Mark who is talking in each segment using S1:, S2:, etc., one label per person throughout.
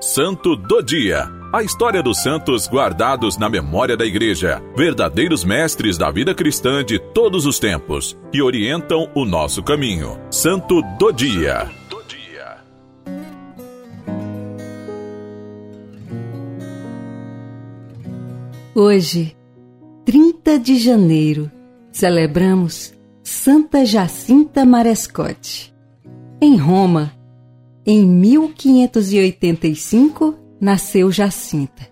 S1: Santo do Dia. A história dos santos guardados na memória da Igreja, verdadeiros mestres da vida cristã de todos os tempos, que orientam o nosso caminho. Santo do Dia.
S2: Hoje, 30 de janeiro, celebramos Santa Jacinta Marescote. Em Roma, em 1585, nasceu Jacinta,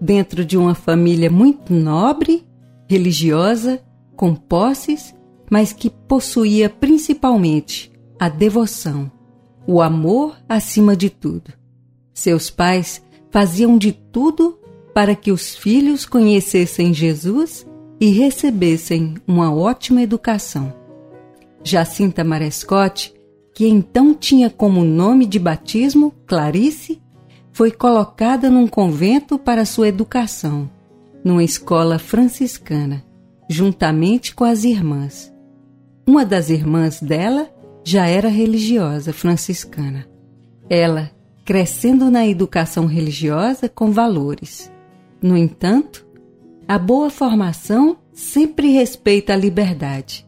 S2: dentro de uma família muito nobre, religiosa, com posses, mas que possuía principalmente a devoção, o amor acima de tudo. Seus pais faziam de tudo para que os filhos conhecessem Jesus e recebessem uma ótima educação. Jacinta Marescote que então tinha como nome de batismo Clarice, foi colocada num convento para sua educação, numa escola franciscana, juntamente com as irmãs. Uma das irmãs dela já era religiosa franciscana. Ela crescendo na educação religiosa com valores. No entanto, a boa formação sempre respeita a liberdade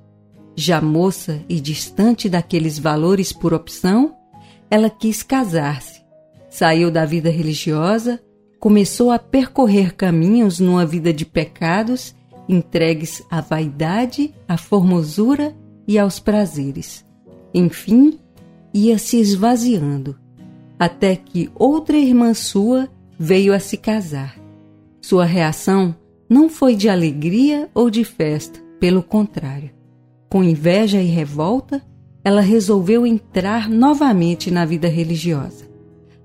S2: já moça e distante daqueles valores por opção, ela quis casar-se. Saiu da vida religiosa, começou a percorrer caminhos numa vida de pecados, entregues à vaidade, à formosura e aos prazeres. Enfim, ia se esvaziando, até que outra irmã sua veio a se casar. Sua reação não foi de alegria ou de festa, pelo contrário. Com inveja e revolta, ela resolveu entrar novamente na vida religiosa.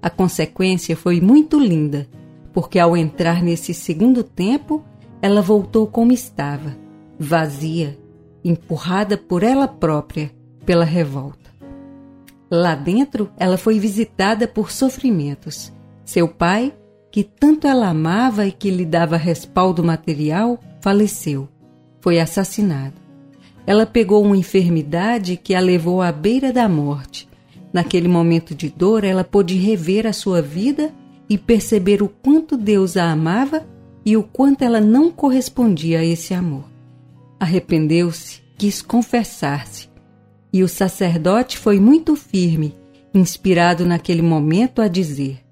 S2: A consequência foi muito linda, porque ao entrar nesse segundo tempo, ela voltou como estava, vazia, empurrada por ela própria pela revolta. Lá dentro, ela foi visitada por sofrimentos. Seu pai, que tanto ela amava e que lhe dava respaldo material, faleceu. Foi assassinado ela pegou uma enfermidade que a levou à beira da morte. Naquele momento de dor, ela pôde rever a sua vida e perceber o quanto Deus a amava e o quanto ela não correspondia a esse amor. Arrependeu-se, quis confessar-se, e o sacerdote foi muito firme, inspirado naquele momento a dizer: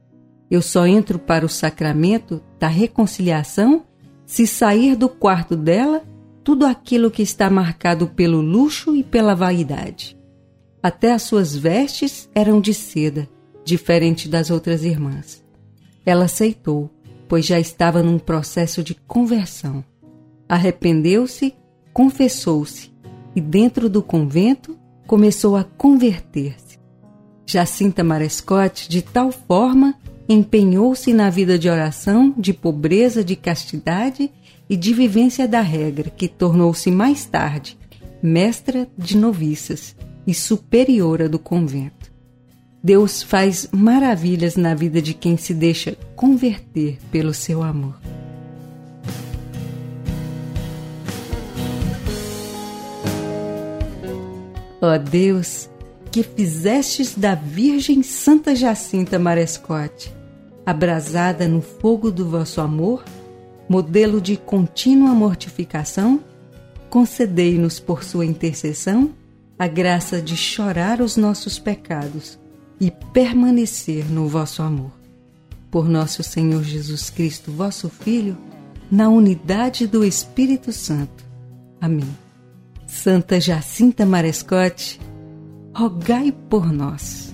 S2: Eu só entro para o sacramento da reconciliação se sair do quarto dela tudo aquilo que está marcado pelo luxo e pela vaidade. Até as suas vestes eram de seda, diferente das outras irmãs. Ela aceitou, pois já estava num processo de conversão. Arrependeu-se, confessou-se e, dentro do convento, começou a converter-se. Jacinta Marescote, de tal forma, empenhou-se na vida de oração, de pobreza, de castidade e de vivência da regra, que tornou-se mais tarde mestra de noviças e superiora do convento. Deus faz maravilhas na vida de quem se deixa converter pelo seu amor. Ó oh Deus, que fizestes da Virgem Santa Jacinta Marescote, abrasada no fogo do vosso amor, modelo de contínua mortificação, concedei-nos por sua intercessão a graça de chorar os nossos pecados e permanecer no vosso amor. Por nosso Senhor Jesus Cristo, vosso Filho, na unidade do Espírito Santo. Amém. Santa Jacinta Marescote, rogai por nós.